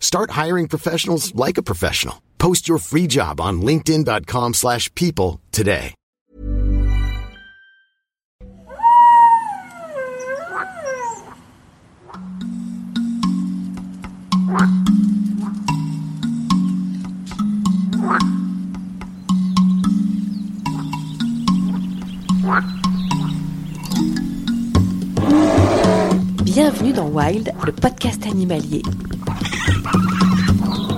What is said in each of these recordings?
Start hiring professionals like a professional. Post your free job on linkedin.com/people slash people today. Bienvenue dans Wild, le podcast animalier.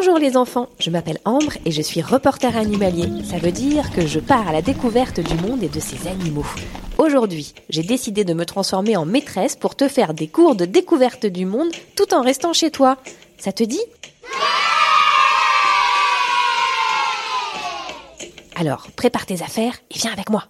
Bonjour les enfants, je m'appelle Ambre et je suis reporter animalier. Ça veut dire que je pars à la découverte du monde et de ses animaux. Aujourd'hui, j'ai décidé de me transformer en maîtresse pour te faire des cours de découverte du monde tout en restant chez toi. Ça te dit? Alors, prépare tes affaires et viens avec moi.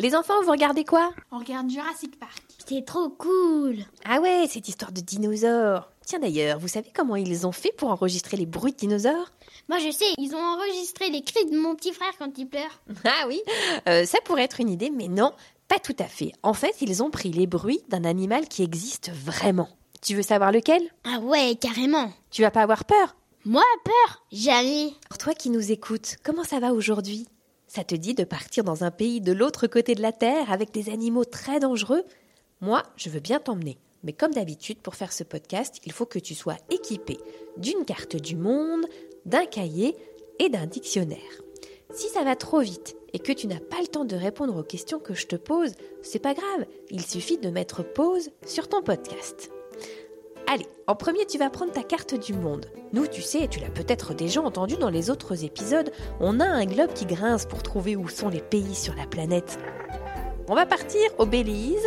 Les enfants, vous regardez quoi? On regarde Jurassic Park. C'est trop cool. Ah ouais, cette histoire de dinosaures. Tiens d'ailleurs, vous savez comment ils ont fait pour enregistrer les bruits de dinosaures? Moi je sais, ils ont enregistré les cris de mon petit frère quand il pleure. Ah oui, euh, ça pourrait être une idée, mais non, pas tout à fait. En fait, ils ont pris les bruits d'un animal qui existe vraiment. Tu veux savoir lequel? Ah ouais, carrément. Tu vas pas avoir peur? Moi, peur Jamais. Alors toi qui nous écoutes, comment ça va aujourd'hui? Ça te dit de partir dans un pays de l'autre côté de la Terre avec des animaux très dangereux? Moi, je veux bien t'emmener. Mais comme d'habitude, pour faire ce podcast, il faut que tu sois équipé d'une carte du monde, d'un cahier et d'un dictionnaire. Si ça va trop vite et que tu n'as pas le temps de répondre aux questions que je te pose, c'est pas grave, il suffit de mettre pause sur ton podcast. Allez, en premier, tu vas prendre ta carte du monde. Nous, tu sais, tu l'as peut-être déjà entendu dans les autres épisodes, on a un globe qui grince pour trouver où sont les pays sur la planète. On va partir au Belize.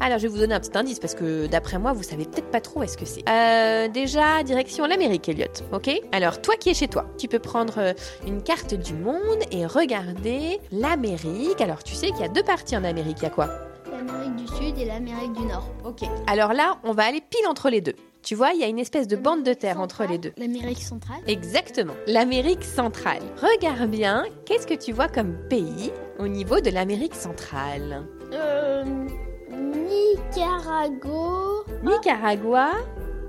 Alors, je vais vous donner un petit indice parce que d'après moi, vous savez peut-être pas trop est-ce que c'est. Euh, déjà, direction l'Amérique, Elliot. Ok? Alors, toi qui es chez toi, tu peux prendre euh, une carte du monde et regarder l'Amérique. Alors, tu sais qu'il y a deux parties en Amérique. Il y a quoi? L'Amérique du Sud et l'Amérique du Nord. Ok. Alors là, on va aller pile entre les deux. Tu vois, il y a une espèce de bande de terre entre les deux. L'Amérique centrale. Exactement, l'Amérique centrale. Regarde bien, qu'est-ce que tu vois comme pays au niveau de l'Amérique centrale? Euh. Nicaragua. Nicaragua,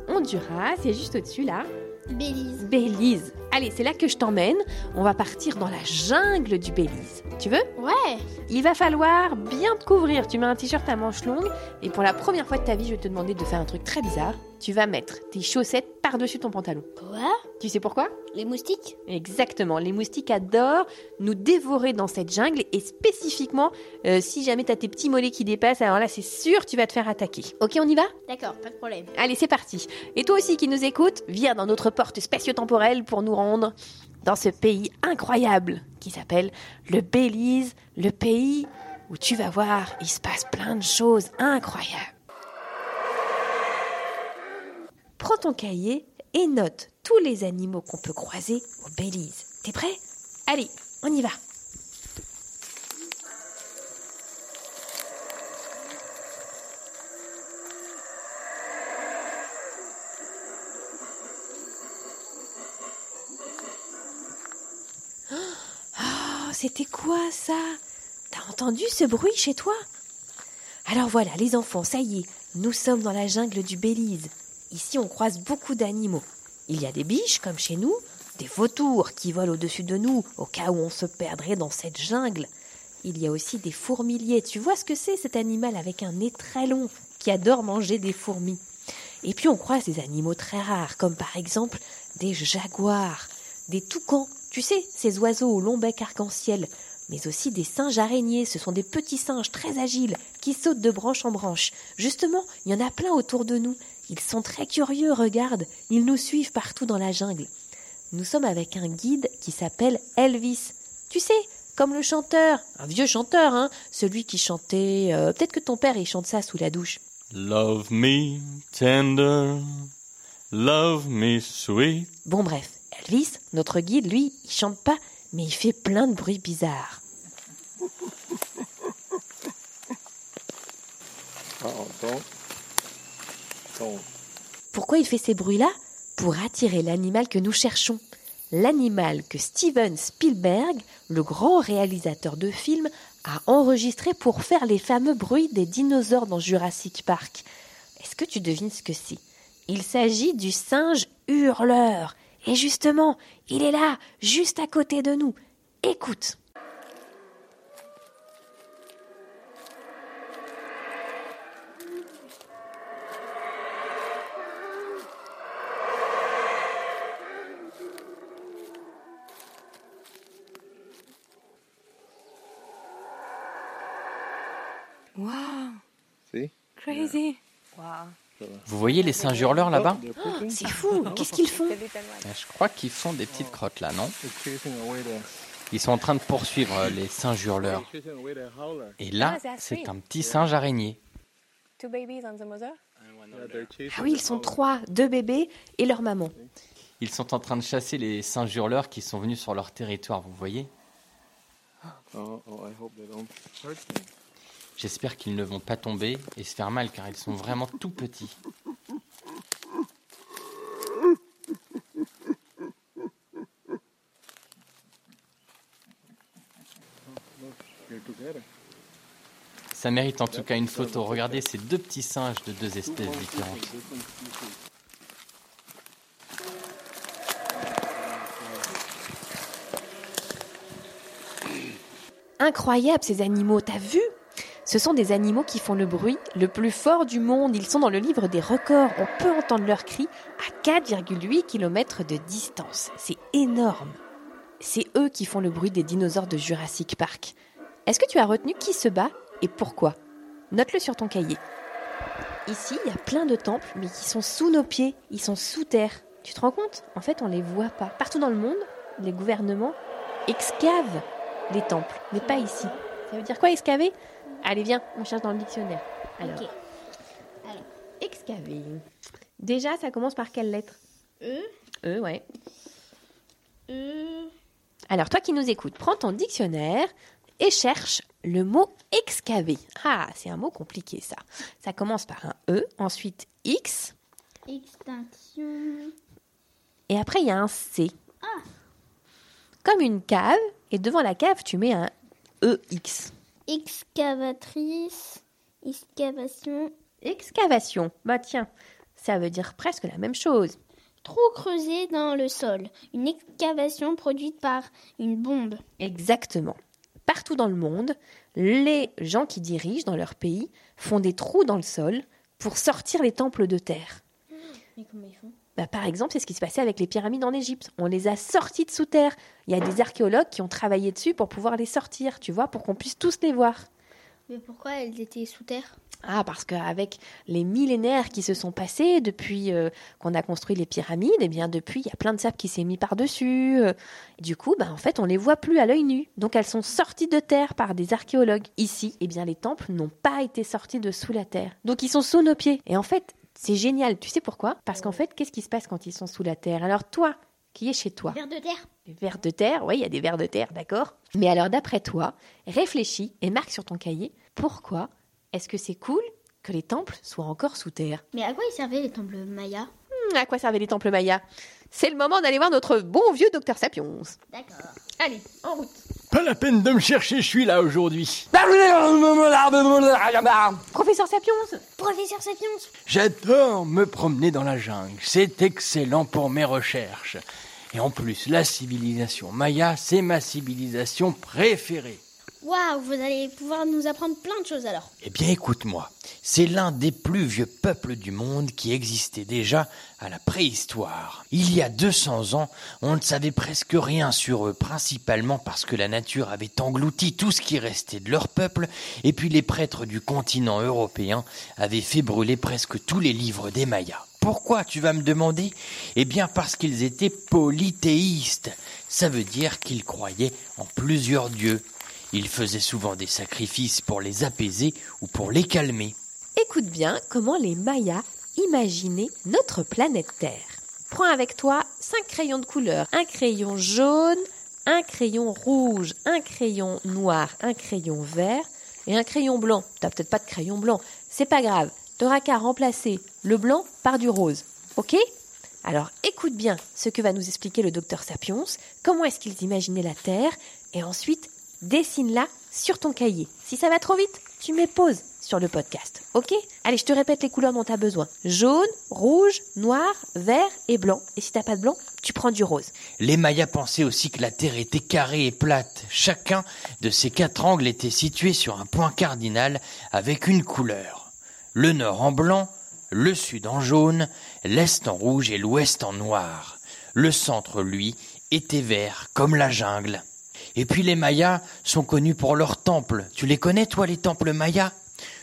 Honduras, c'est juste au-dessus là. Belize. Belize. Allez, c'est là que je t'emmène. On va partir dans la jungle du Belize. Tu veux? Ouais. Il va falloir bien te couvrir. Tu mets un t-shirt à manches longues et pour la première fois de ta vie, je vais te demander de faire un truc très bizarre. Tu vas mettre tes chaussettes par-dessus ton pantalon. Quoi? Tu sais pourquoi? Les moustiques? Exactement, les moustiques adorent nous dévorer dans cette jungle et spécifiquement, euh, si jamais t'as tes petits mollets qui dépassent, alors là c'est sûr tu vas te faire attaquer. Ok, on y va? D'accord, pas de problème. Allez, c'est parti. Et toi aussi qui nous écoutes, viens dans notre porte spatio-temporelle pour nous rendre dans ce pays incroyable qui s'appelle le Belize, le pays où tu vas voir, il se passe plein de choses incroyables. Prends ton cahier et note tous les animaux qu'on peut croiser au Belize. T'es prêt? Allez, on y va. Oh, c'était quoi ça? T'as entendu ce bruit chez toi? Alors voilà, les enfants, ça y est, nous sommes dans la jungle du Belize. Ici, on croise beaucoup d'animaux. Il y a des biches, comme chez nous, des vautours qui volent au-dessus de nous, au cas où on se perdrait dans cette jungle. Il y a aussi des fourmiliers. Tu vois ce que c'est, cet animal avec un nez très long, qui adore manger des fourmis. Et puis on croise des animaux très rares, comme par exemple des jaguars, des toucans. Tu sais, ces oiseaux au long bec arc-en-ciel. mais aussi des singes araignées. Ce sont des petits singes très agiles qui sautent de branche en branche. Justement, il y en a plein autour de nous. Ils sont très curieux, regarde. Ils nous suivent partout dans la jungle. Nous sommes avec un guide qui s'appelle Elvis. Tu sais, comme le chanteur, un vieux chanteur, hein, celui qui chantait. euh, Peut-être que ton père il chante ça sous la douche. Love me tender, love me sweet. Bon bref, Elvis, notre guide, lui, il chante pas, mais il fait plein de bruits bizarres. Pourquoi il fait ces bruits-là Pour attirer l'animal que nous cherchons. L'animal que Steven Spielberg, le grand réalisateur de films, a enregistré pour faire les fameux bruits des dinosaures dans Jurassic Park. Est-ce que tu devines ce que c'est? Il s'agit du singe hurleur. Et justement, il est là, juste à côté de nous. Écoute. Vous voyez les singes hurleurs là-bas C'est fou, qu'est-ce qu'ils font Euh, Je crois qu'ils font des petites crottes là, non Ils sont en train de poursuivre euh, les singes hurleurs. Et là, Ah, c'est un petit singe araignée. Ah oui, ils sont trois, deux bébés et leur maman. Ils sont en train de chasser les singes hurleurs qui sont venus sur leur territoire, vous voyez J'espère qu'ils ne vont pas tomber et se faire mal car ils sont vraiment tout petits. Ça mérite en tout cas une photo. Regardez ces deux petits singes de deux espèces différentes. Incroyable ces animaux, t'as vu? Ce sont des animaux qui font le bruit le plus fort du monde. Ils sont dans le livre des records. On peut entendre leurs cris à 4,8 km de distance. C'est énorme. C'est eux qui font le bruit des dinosaures de Jurassic Park. Est-ce que tu as retenu qui se bat et pourquoi? Note-le sur ton cahier. Ici, il y a plein de temples, mais qui sont sous nos pieds. Ils sont sous terre. Tu te rends compte? En fait, on les voit pas. Partout dans le monde, les gouvernements excavent les temples, mais pas ici. Ça veut dire quoi excaver Allez, viens, on cherche dans le dictionnaire. Alors. Alors. excaver. Déjà, ça commence par quelle lettre E, E, ouais. E, Alors, toi qui nous écoutes, prends ton dictionnaire et cherche le mot excaver. Ah, c'est un mot compliqué ça. Ça commence par un E, ensuite X, extinction. et après il y a un C. Comme une cave, et devant la cave, tu mets un EX. Excavatrice. Excavation. Excavation. Bah tiens, ça veut dire presque la même chose. Trou creusé dans le sol. Une excavation produite par une bombe. Exactement. Partout dans le monde, les gens qui dirigent dans leur pays font des trous dans le sol pour sortir les temples de terre. Mais comment ils font? Bah, par exemple, c'est ce qui se passait avec les pyramides en Égypte. On les a sortis de sous terre. Il y a des archéologues qui ont travaillé dessus pour pouvoir les sortir, tu vois, pour qu'on puisse tous les voir. Mais pourquoi elles étaient sous terre? Ah, parce qu'avec les millénaires qui se sont passés depuis euh, qu'on a construit les pyramides, eh bien depuis, il y a plein de sable qui s'est mis par-dessus. euh, du coup, bah, en fait, on les voit plus à l'œil nu. Donc, elles sont sorties de terre par des archéologues. Ici, eh bien, les temples n'ont pas été sortis de sous la terre. Donc, ils sont sous nos pieds. Et en fait, c'est génial. Tu sais pourquoi? Parce qu'en fait, qu'est-ce qui se passe quand ils sont sous la terre? Alors, toi, qui es chez toi Vers de terre. vers de terre, oui, il y a des vers de terre, d'accord? Mais alors, d'après toi, réfléchis et marque sur ton cahier pourquoi est-ce que c'est cool que les temples soient encore sous terre? Mais à quoi ils servaient les temples mayas? Hmm, À quoi servaient les temples mayas? C'est le moment d'aller voir notre bon vieux docteur Sapiens. D'accord. Allez, en route. Pas la peine de me chercher, je suis là aujourd'hui. Professeur Sapiens Professeur Sapiens J'adore me promener dans la jungle. C'est excellent pour mes recherches. Et en plus, la civilisation maya, c'est ma civilisation préférée. Waouh, vous allez pouvoir nous apprendre plein de choses alors. Eh bien écoute-moi, c'est l'un des plus vieux peuples du monde qui existait déjà à la préhistoire. Il y a 200 ans, on ne savait presque rien sur eux, principalement parce que la nature avait englouti tout ce qui restait de leur peuple, et puis les prêtres du continent européen avaient fait brûler presque tous les livres des Mayas. Pourquoi, tu vas me demander? Eh bien parce qu'ils étaient polythéistes. Ça veut dire qu'ils croyaient en plusieurs dieux. Ils faisaient souvent des sacrifices pour les apaiser ou pour les calmer. Écoute bien comment les Mayas imaginaient notre planète Terre. Prends avec toi cinq crayons de couleur. Un crayon jaune, un crayon rouge, un crayon noir, un crayon vert et un crayon blanc. T'as peut-être pas de crayon blanc. C'est pas grave. T'auras qu'à remplacer le blanc par du rose. Ok? Alors écoute bien ce que va nous expliquer le docteur Sapiens. Comment est-ce qu'ils imaginaient la Terre et ensuite dessine-la sur ton cahier. Si ça va trop vite, tu mets pause sur le podcast. Ok? Allez, je te répète les couleurs dont tu as besoin. Jaune, rouge, noir, vert et blanc. Et si t'as pas de blanc, tu prends du rose. Les Mayas pensaient aussi que la Terre était carrée et plate. Chacun de ces quatre angles était situé sur un point cardinal avec une couleur. Le nord en blanc, le sud en jaune, l'est en rouge et l'ouest en noir. Le centre, lui, était vert comme la jungle. Et puis les Mayas sont connus pour leurs temples. Tu les connais, toi, les temples Mayas?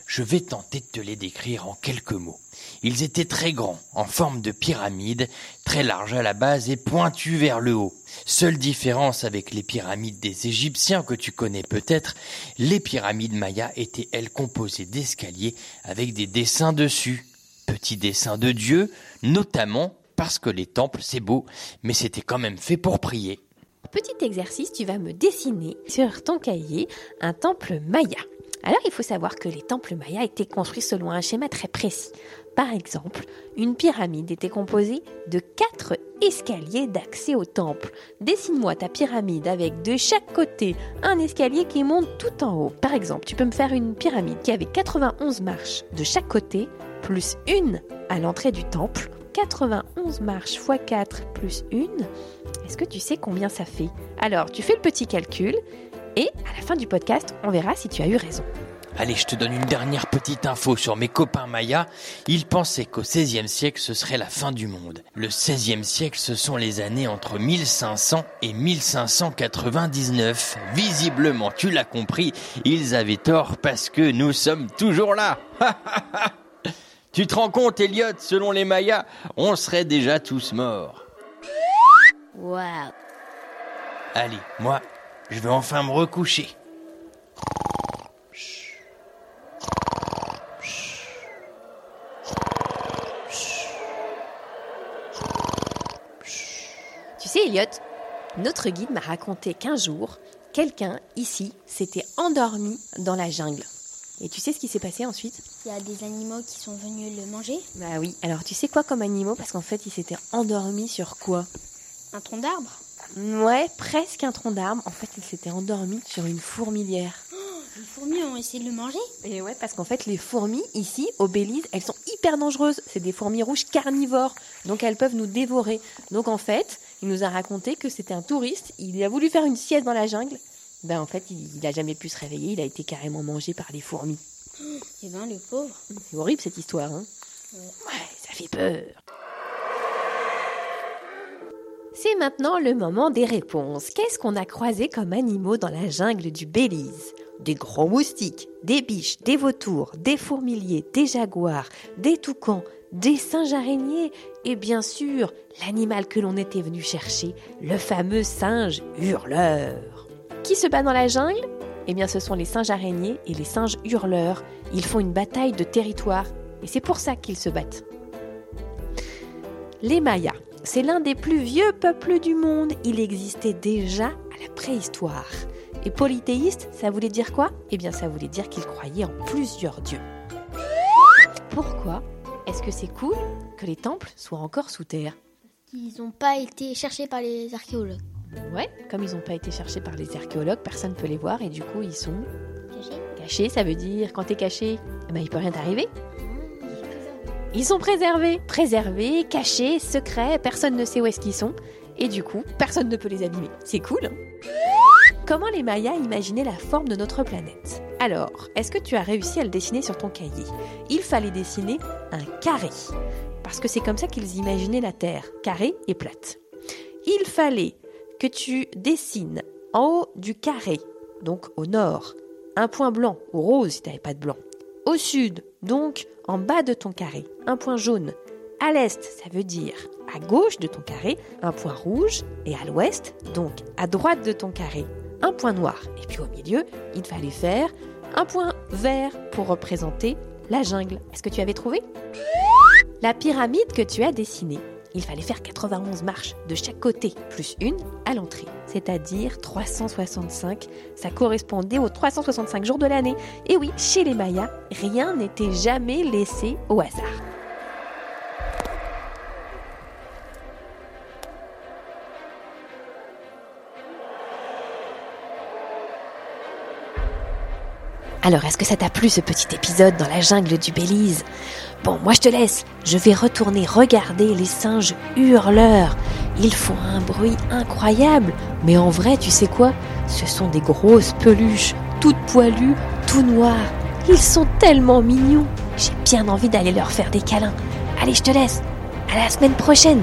Je vais tenter de te les décrire en quelques mots. Ils étaient très grands, en forme de pyramide, très larges à la base et pointus vers le haut. Seule différence avec les pyramides des Égyptiens que tu connais peut-être, les pyramides mayas étaient elles composées d'escaliers avec des dessins dessus. Petits dessins de dieux, notamment parce que les temples c'est beau, mais c'était quand même fait pour prier. Petit exercice, tu vas me dessiner sur ton cahier un temple maya. Alors il faut savoir que les temples mayas étaient construits selon un schéma très précis. Par exemple, une pyramide était composée de quatre escaliers d'accès au temple. Dessine-moi ta pyramide avec de chaque côté un escalier qui monte tout en haut. Par exemple, tu peux me faire une pyramide qui avait 91 marches de chaque côté, plus une à l'entrée du temple. 91 marches x 4 plus une. Est-ce que tu sais combien ça fait? Alors, tu fais le petit calcul et à la fin du podcast, on verra si tu as eu raison. Allez, je te donne une dernière petite info sur mes copains mayas. Ils pensaient qu'au XVIe siècle, ce serait la fin du monde. Le XVIe siècle, ce sont les années entre 1500 et 1599. Visiblement, tu l'as compris, ils avaient tort parce que nous sommes toujours là. tu te rends compte, Elliot, selon les mayas, on serait déjà tous morts. Waouh. Allez, moi, je vais enfin me recoucher. Tu sais, Elliot, notre guide m'a raconté qu'un jour, quelqu'un ici s'était endormi dans la jungle. Et tu sais ce qui s'est passé ensuite? Il y a des animaux qui sont venus le manger Bah oui. Alors tu sais quoi comme animaux? Parce qu'en fait, il s'était endormi sur quoi? Un tronc d'arbre Ouais, presque un tronc d'arbre. En fait, il s'était endormi sur une fourmilière. Les fourmis ont essayé de le manger? Et ouais, parce qu'en fait, les fourmis, ici, au Belize, elles sont hyper dangereuses. C'est des fourmis rouges carnivores. Donc, elles peuvent nous dévorer. Donc, en fait, il nous a raconté que c'était un touriste. Il a voulu faire une sieste dans la jungle. Ben, en fait, il n'a jamais pu se réveiller. Il a été carrément mangé par les fourmis. Eh ben, le pauvre. C'est horrible, cette histoire, hein Ouais, ça fait peur. C'est maintenant le moment des réponses. Qu'est-ce qu'on a croisé comme animaux dans la jungle du Belize? Des gros moustiques, des biches, des vautours, des fourmiliers, des jaguars, des toucans, des singes araignées et bien sûr l'animal que l'on était venu chercher, le fameux singe hurleur. Qui se bat dans la jungle? Eh bien ce sont les singes araignées et les singes hurleurs. Ils font une bataille de territoire et c'est pour ça qu'ils se battent. Les Mayas. C'est l'un des plus vieux peuples du monde. Il existait déjà à la préhistoire. Et polythéiste, ça voulait dire quoi? Eh bien, ça voulait dire qu'ils croyaient en plusieurs dieux. Pourquoi est-ce que c'est cool que les temples soient encore sous terre? Ils n'ont pas été cherchés par les archéologues. Ouais, comme ils n'ont pas été cherchés par les archéologues, personne ne peut les voir et du coup ils sont Cachés cachés. Ça veut dire quand t'es caché, eh ben, il peut rien t'arriver. Ils sont préservés, préservés, cachés, secrets, personne ne sait où est-ce qu'ils sont. Et du coup, personne ne peut les abîmer. C'est cool. hein? Comment les Mayas imaginaient la forme de notre planète? Alors, est-ce que tu as réussi à le dessiner sur ton cahier? Il fallait dessiner un carré, parce que c'est comme ça qu'ils imaginaient la Terre, carré et plate. Il fallait que tu dessines en haut du carré, donc au nord, un point blanc ou rose si tu n'avais pas de blanc. Au sud, donc en bas de ton carré, un point jaune. À l'est, ça veut dire à gauche de ton carré, un point rouge. Et à l'ouest, donc à droite de ton carré, un point noir. Et puis au milieu, il fallait faire un point vert pour représenter la jungle. Est-ce que tu avais trouvé? La pyramide que tu as dessinée, il fallait faire 91 marches de chaque côté, plus une à l'entrée, c'est-à-dire 365. Ça correspondait aux 365 jours de l'année. Et oui, chez les Mayas, rien n'était jamais laissé au hasard. Alors, est-ce que ça t'a plu ce petit épisode dans la jungle du Belize? Bon, moi je te laisse. Je vais retourner regarder les singes hurleurs. Ils font un bruit incroyable. Mais en vrai, tu sais quoi? Ce sont des grosses peluches, toutes poilues, tout noires. Ils sont tellement mignons. J'ai bien envie d'aller leur faire des câlins. Allez, je te laisse. À la semaine prochaine.